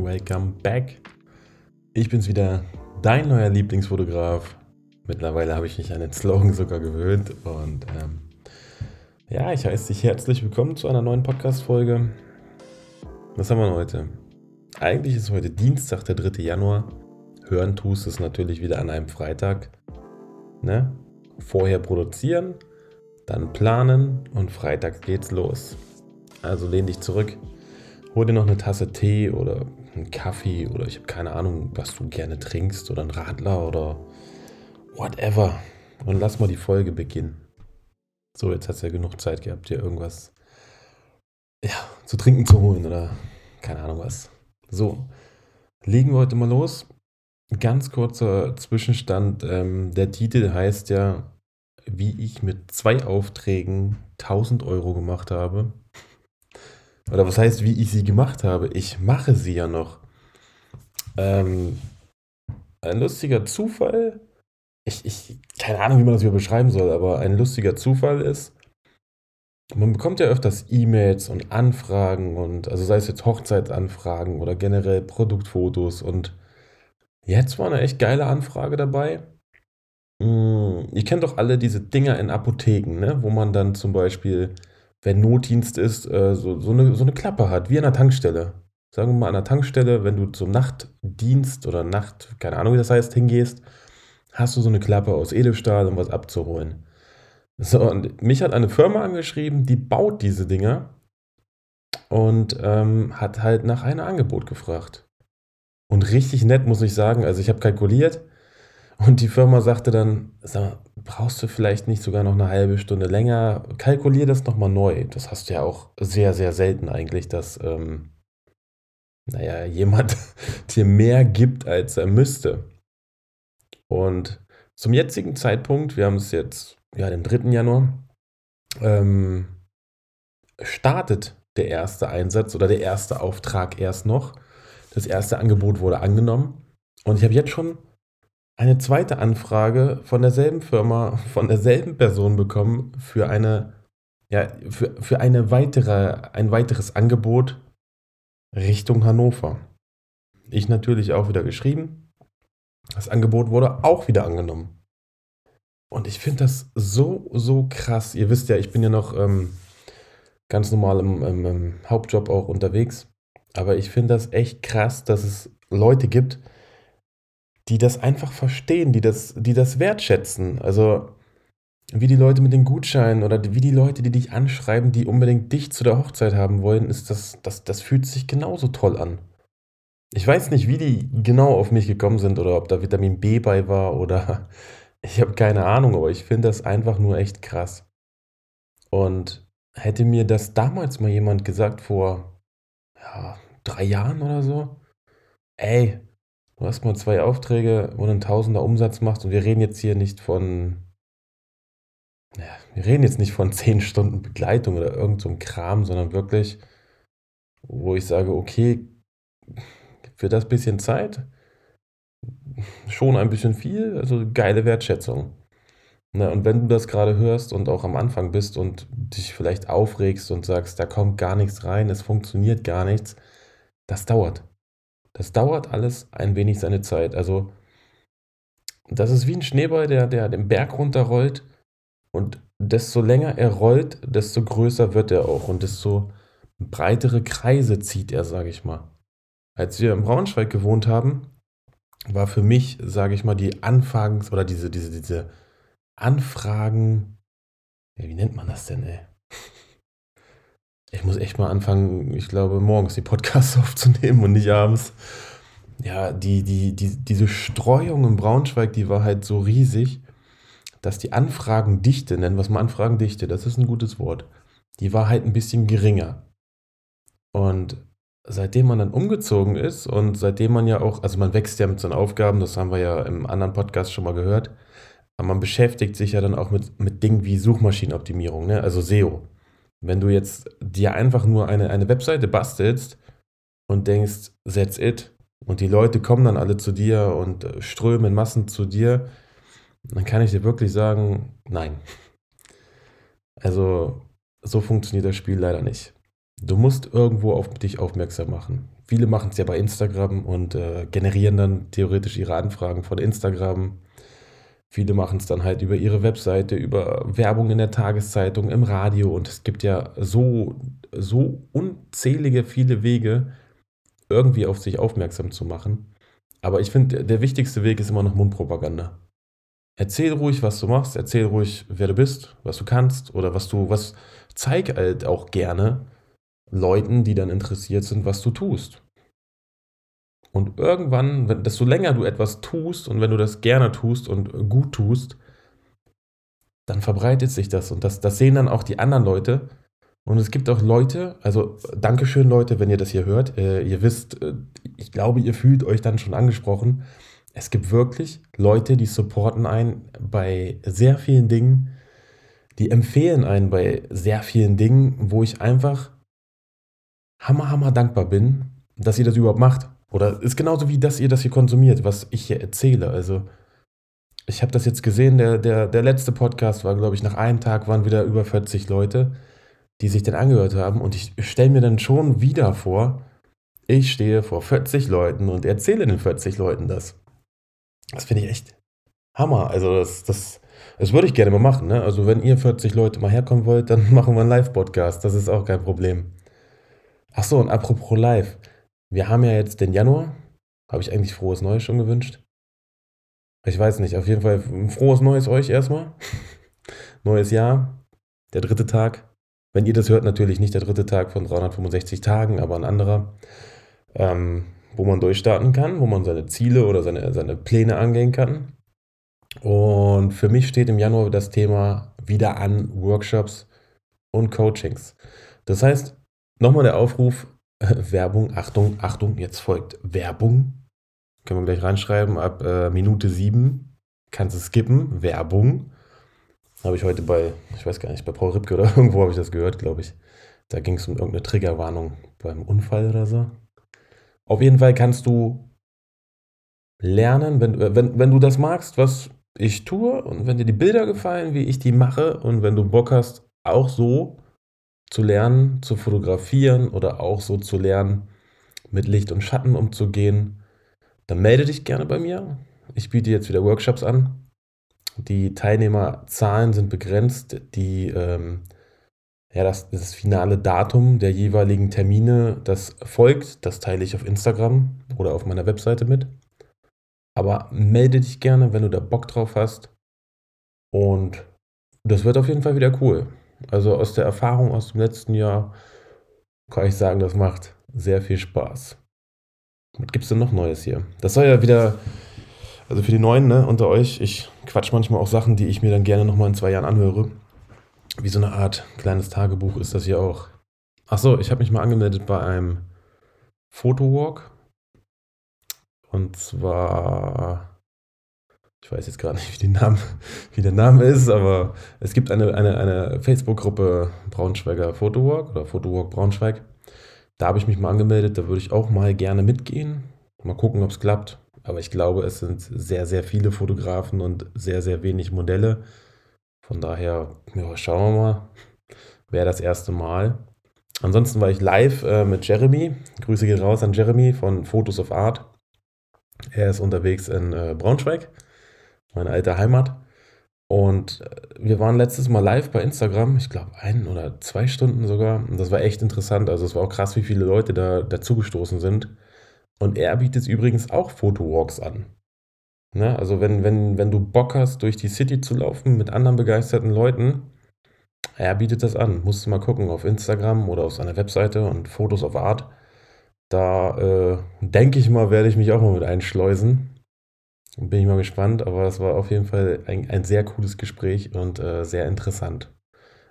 Welcome back. Ich bin's wieder, dein neuer Lieblingsfotograf. Mittlerweile habe ich mich an den Slogan sogar gewöhnt. Und ähm, ja, ich heiße dich herzlich willkommen zu einer neuen Podcast-Folge. Was haben wir heute? Eigentlich ist heute Dienstag, der 3. Januar. Hören tust es natürlich wieder an einem Freitag. Ne? Vorher produzieren, dann planen und Freitag geht's los. Also lehn dich zurück, hol dir noch eine Tasse Tee oder einen Kaffee oder ich habe keine Ahnung, was du gerne trinkst oder einen Radler oder whatever. Und lass mal die Folge beginnen. So, jetzt hast du ja genug Zeit gehabt, dir irgendwas ja, zu trinken zu holen oder keine Ahnung was. So, legen wir heute mal los. Ganz kurzer Zwischenstand. Ähm, der Titel heißt ja, wie ich mit zwei Aufträgen 1000 Euro gemacht habe. Oder was heißt, wie ich sie gemacht habe? Ich mache sie ja noch. Ähm, ein lustiger Zufall. Ich, ich, keine Ahnung, wie man das hier beschreiben soll, aber ein lustiger Zufall ist, man bekommt ja öfters E-Mails und Anfragen und, also sei es jetzt Hochzeitsanfragen oder generell Produktfotos und jetzt war eine echt geile Anfrage dabei. Hm, ihr kennt doch alle diese Dinger in Apotheken, ne? wo man dann zum Beispiel wenn Notdienst ist, äh, so, so, eine, so eine Klappe hat, wie an der Tankstelle. Sagen wir mal an der Tankstelle, wenn du zum Nachtdienst oder Nacht, keine Ahnung wie das heißt, hingehst, hast du so eine Klappe aus Edelstahl, um was abzuholen. So, und mich hat eine Firma angeschrieben, die baut diese Dinger und ähm, hat halt nach einem Angebot gefragt. Und richtig nett, muss ich sagen. Also ich habe kalkuliert und die Firma sagte dann, sag, brauchst du vielleicht nicht sogar noch eine halbe Stunde länger? Kalkulier das nochmal neu. Das hast du ja auch sehr, sehr selten eigentlich, dass, ähm, naja, jemand dir mehr gibt, als er müsste. Und zum jetzigen Zeitpunkt, wir haben es jetzt, ja, den 3. Januar, ähm, startet der erste Einsatz oder der erste Auftrag erst noch. Das erste Angebot wurde angenommen. Und ich habe jetzt schon eine zweite Anfrage von derselben Firma, von derselben Person bekommen für eine, ja, für, für eine weitere, ein weiteres Angebot Richtung Hannover. Ich natürlich auch wieder geschrieben. Das Angebot wurde auch wieder angenommen. Und ich finde das so, so krass. Ihr wisst ja, ich bin ja noch ähm, ganz normal im, im, im Hauptjob auch unterwegs. Aber ich finde das echt krass, dass es Leute gibt, die das einfach verstehen, die das, die das wertschätzen. Also wie die Leute mit den Gutscheinen oder wie die Leute, die dich anschreiben, die unbedingt dich zu der Hochzeit haben wollen, ist das, das, das fühlt sich genauso toll an. Ich weiß nicht, wie die genau auf mich gekommen sind oder ob da Vitamin B bei war oder ich habe keine Ahnung, aber ich finde das einfach nur echt krass. Und hätte mir das damals mal jemand gesagt vor ja, drei Jahren oder so, ey, Du hast mal zwei Aufträge, wo du einen Tausender Umsatz machst und wir reden jetzt hier nicht von, ja, wir reden jetzt nicht von zehn Stunden Begleitung oder irgend so Kram, sondern wirklich, wo ich sage, okay, für das bisschen Zeit schon ein bisschen viel, also geile Wertschätzung. Na, und wenn du das gerade hörst und auch am Anfang bist und dich vielleicht aufregst und sagst, da kommt gar nichts rein, es funktioniert gar nichts, das dauert. Das dauert alles ein wenig seine Zeit. Also, das ist wie ein Schneeball, der, der den Berg runterrollt. Und desto länger er rollt, desto größer wird er auch und desto breitere Kreise zieht er, sage ich mal. Als wir im Braunschweig gewohnt haben, war für mich, sage ich mal, die Anfragen oder diese, diese, diese Anfragen, ja, wie nennt man das denn, ey? Ich muss echt mal anfangen, ich glaube, morgens die Podcasts aufzunehmen und nicht abends. Ja, die, die, die, diese Streuung im Braunschweig, die war halt so riesig, dass die Anfragendichte, nennen wir es mal Anfragendichte, das ist ein gutes Wort, die war halt ein bisschen geringer. Und seitdem man dann umgezogen ist und seitdem man ja auch, also man wächst ja mit seinen Aufgaben, das haben wir ja im anderen Podcast schon mal gehört, aber man beschäftigt sich ja dann auch mit, mit Dingen wie Suchmaschinenoptimierung, ne? also SEO. Wenn du jetzt dir einfach nur eine, eine Webseite bastelst und denkst, that's it, und die Leute kommen dann alle zu dir und äh, strömen Massen zu dir, dann kann ich dir wirklich sagen, nein. Also so funktioniert das Spiel leider nicht. Du musst irgendwo auf dich aufmerksam machen. Viele machen es ja bei Instagram und äh, generieren dann theoretisch ihre Anfragen von Instagram. Viele machen es dann halt über ihre Webseite, über Werbung in der Tageszeitung, im Radio und es gibt ja so, so unzählige viele Wege, irgendwie auf sich aufmerksam zu machen. Aber ich finde, der wichtigste Weg ist immer noch Mundpropaganda. Erzähl ruhig, was du machst, erzähl ruhig, wer du bist, was du kannst oder was du, was, zeig halt auch gerne Leuten, die dann interessiert sind, was du tust. Und irgendwann, wenn, desto länger du etwas tust und wenn du das gerne tust und gut tust, dann verbreitet sich das und das, das sehen dann auch die anderen Leute. Und es gibt auch Leute, also Dankeschön Leute, wenn ihr das hier hört. Äh, ihr wisst, äh, ich glaube, ihr fühlt euch dann schon angesprochen es gibt wirklich Leute, die supporten einen bei sehr vielen Dingen, die empfehlen einen bei sehr vielen Dingen, wo ich einfach hammer, hammer dankbar bin, dass ihr das überhaupt macht. Oder ist genauso wie, dass ihr das hier konsumiert, was ich hier erzähle. Also, ich habe das jetzt gesehen, der, der, der letzte Podcast war, glaube ich, nach einem Tag waren wieder über 40 Leute, die sich den angehört haben. Und ich stelle mir dann schon wieder vor, ich stehe vor 40 Leuten und erzähle den 40 Leuten das. Das finde ich echt Hammer. Also das, das, das würde ich gerne mal machen. Ne? Also wenn ihr 40 Leute mal herkommen wollt, dann machen wir einen Live-Podcast. Das ist auch kein Problem. Ach so, und apropos Live. Wir haben ja jetzt den Januar. Habe ich eigentlich frohes Neues schon gewünscht? Ich weiß nicht. Auf jeden Fall frohes Neues euch erstmal. Neues Jahr. Der dritte Tag. Wenn ihr das hört, natürlich nicht der dritte Tag von 365 Tagen, aber ein anderer. Ähm, wo man durchstarten kann, wo man seine Ziele oder seine, seine Pläne angehen kann. Und für mich steht im Januar das Thema wieder an Workshops und Coachings. Das heißt, nochmal der Aufruf, äh, Werbung, Achtung, Achtung, jetzt folgt Werbung. Können wir gleich reinschreiben, ab äh, Minute 7 kannst du skippen, Werbung. Habe ich heute bei, ich weiß gar nicht, bei Paul Ripke oder irgendwo habe ich das gehört, glaube ich. Da ging es um irgendeine Triggerwarnung beim Unfall oder so. Auf jeden Fall kannst du lernen, wenn, wenn, wenn du das magst, was ich tue und wenn dir die Bilder gefallen, wie ich die mache und wenn du Bock hast, auch so zu lernen, zu fotografieren oder auch so zu lernen, mit Licht und Schatten umzugehen, dann melde dich gerne bei mir. Ich biete jetzt wieder Workshops an. Die Teilnehmerzahlen sind begrenzt. Die ähm, ja, das, das finale Datum der jeweiligen Termine, das folgt, das teile ich auf Instagram oder auf meiner Webseite mit. Aber melde dich gerne, wenn du da Bock drauf hast. Und das wird auf jeden Fall wieder cool. Also aus der Erfahrung aus dem letzten Jahr kann ich sagen, das macht sehr viel Spaß. Was gibt es denn noch Neues hier? Das soll ja wieder, also für die Neuen ne, unter euch, ich quatsch manchmal auch Sachen, die ich mir dann gerne nochmal in zwei Jahren anhöre wie so eine Art kleines Tagebuch ist das hier auch. Achso, ich habe mich mal angemeldet bei einem Fotowalk. Und zwar, ich weiß jetzt gerade nicht, wie, Name, wie, der Name ist, aber es gibt eine, eine, eine Facebook-Gruppe Braunschweiger Fotowalk oder Fotowalk Braunschweig. Da habe ich mich mal angemeldet, da würde ich auch mal gerne mitgehen. Mal gucken, ob es klappt. Aber ich glaube, es sind sehr, sehr viele Fotografen und sehr, sehr wenig Modelle. Von daher, ja, schauen wir mal. Wäre das erste Mal. Ansonsten war ich live äh, mit Jeremy. Grüße gehen raus an Jeremy von Photos of Art. Er ist unterwegs in äh, Braunschweig, meine alte Heimat. Und äh, wir waren letztes Mal live bei Instagram, ich glaube ein oder zwei Stunden sogar. Und das war echt interessant. Also es war auch krass, wie viele Leute da dazugestoßen sind. Und er bietet übrigens auch Fotowalks an. Ne? Also wenn, wenn, wenn du Bock hast, durch die City zu laufen mit anderen begeisterten Leuten, er bietet das an. Musst du mal gucken auf Instagram oder auf seiner Webseite und Fotos of Art. Da äh, denke ich mal, werde ich mich auch mal mit einschleusen. Bin ich mal gespannt, aber es war auf jeden Fall ein, ein sehr cooles Gespräch und äh, sehr interessant.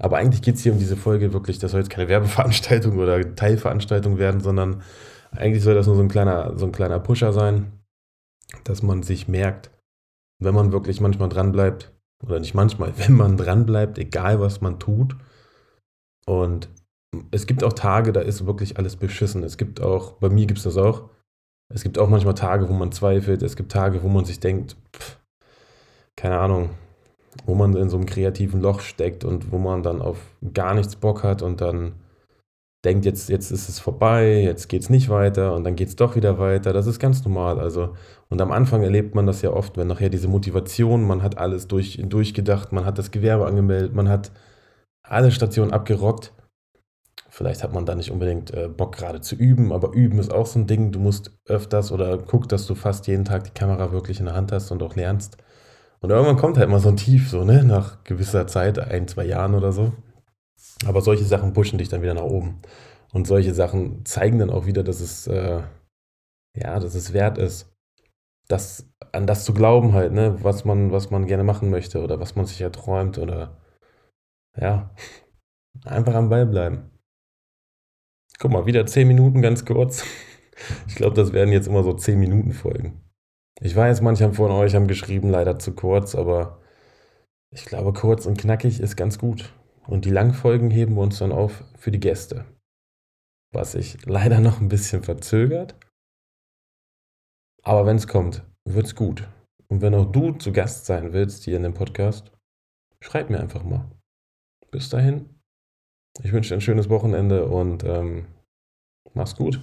Aber eigentlich geht es hier um diese Folge wirklich, das soll jetzt keine Werbeveranstaltung oder Teilveranstaltung werden, sondern eigentlich soll das nur so ein kleiner, so ein kleiner Pusher sein, dass man sich merkt, wenn man wirklich manchmal dranbleibt, oder nicht manchmal, wenn man dranbleibt, egal was man tut. Und es gibt auch Tage, da ist wirklich alles beschissen. Es gibt auch, bei mir gibt es das auch, es gibt auch manchmal Tage, wo man zweifelt. Es gibt Tage, wo man sich denkt, pff, keine Ahnung, wo man in so einem kreativen Loch steckt und wo man dann auf gar nichts Bock hat und dann denkt, jetzt, jetzt ist es vorbei, jetzt geht es nicht weiter und dann geht es doch wieder weiter. Das ist ganz normal. Also, und am Anfang erlebt man das ja oft, wenn nachher diese Motivation, man hat alles durch, durchgedacht, man hat das Gewerbe angemeldet, man hat alle Stationen abgerockt. Vielleicht hat man da nicht unbedingt äh, Bock gerade zu üben, aber üben ist auch so ein Ding. Du musst öfters oder guck, dass du fast jeden Tag die Kamera wirklich in der Hand hast und auch lernst. Und irgendwann kommt halt mal so ein Tief, so, ne, nach gewisser Zeit, ein, zwei Jahren oder so. Aber solche Sachen pushen dich dann wieder nach oben. Und solche Sachen zeigen dann auch wieder, dass es, äh, ja, dass es wert ist, das, an das zu glauben halt, ne, was man, was man gerne machen möchte oder was man sich erträumt oder, ja, einfach am Ball bleiben. Guck mal, wieder 10 Minuten ganz kurz. Ich glaube, das werden jetzt immer so 10 Minuten Folgen. Ich weiß, manche von euch haben geschrieben, leider zu kurz, aber ich glaube, kurz und knackig ist ganz gut. Und die Langfolgen heben wir uns dann auf für die Gäste. Was sich leider noch ein bisschen verzögert. Aber wenn es kommt, wird's gut. Und wenn auch du zu Gast sein willst hier in dem Podcast, schreib mir einfach mal. Bis dahin, ich wünsche dir ein schönes Wochenende und ähm, mach's gut.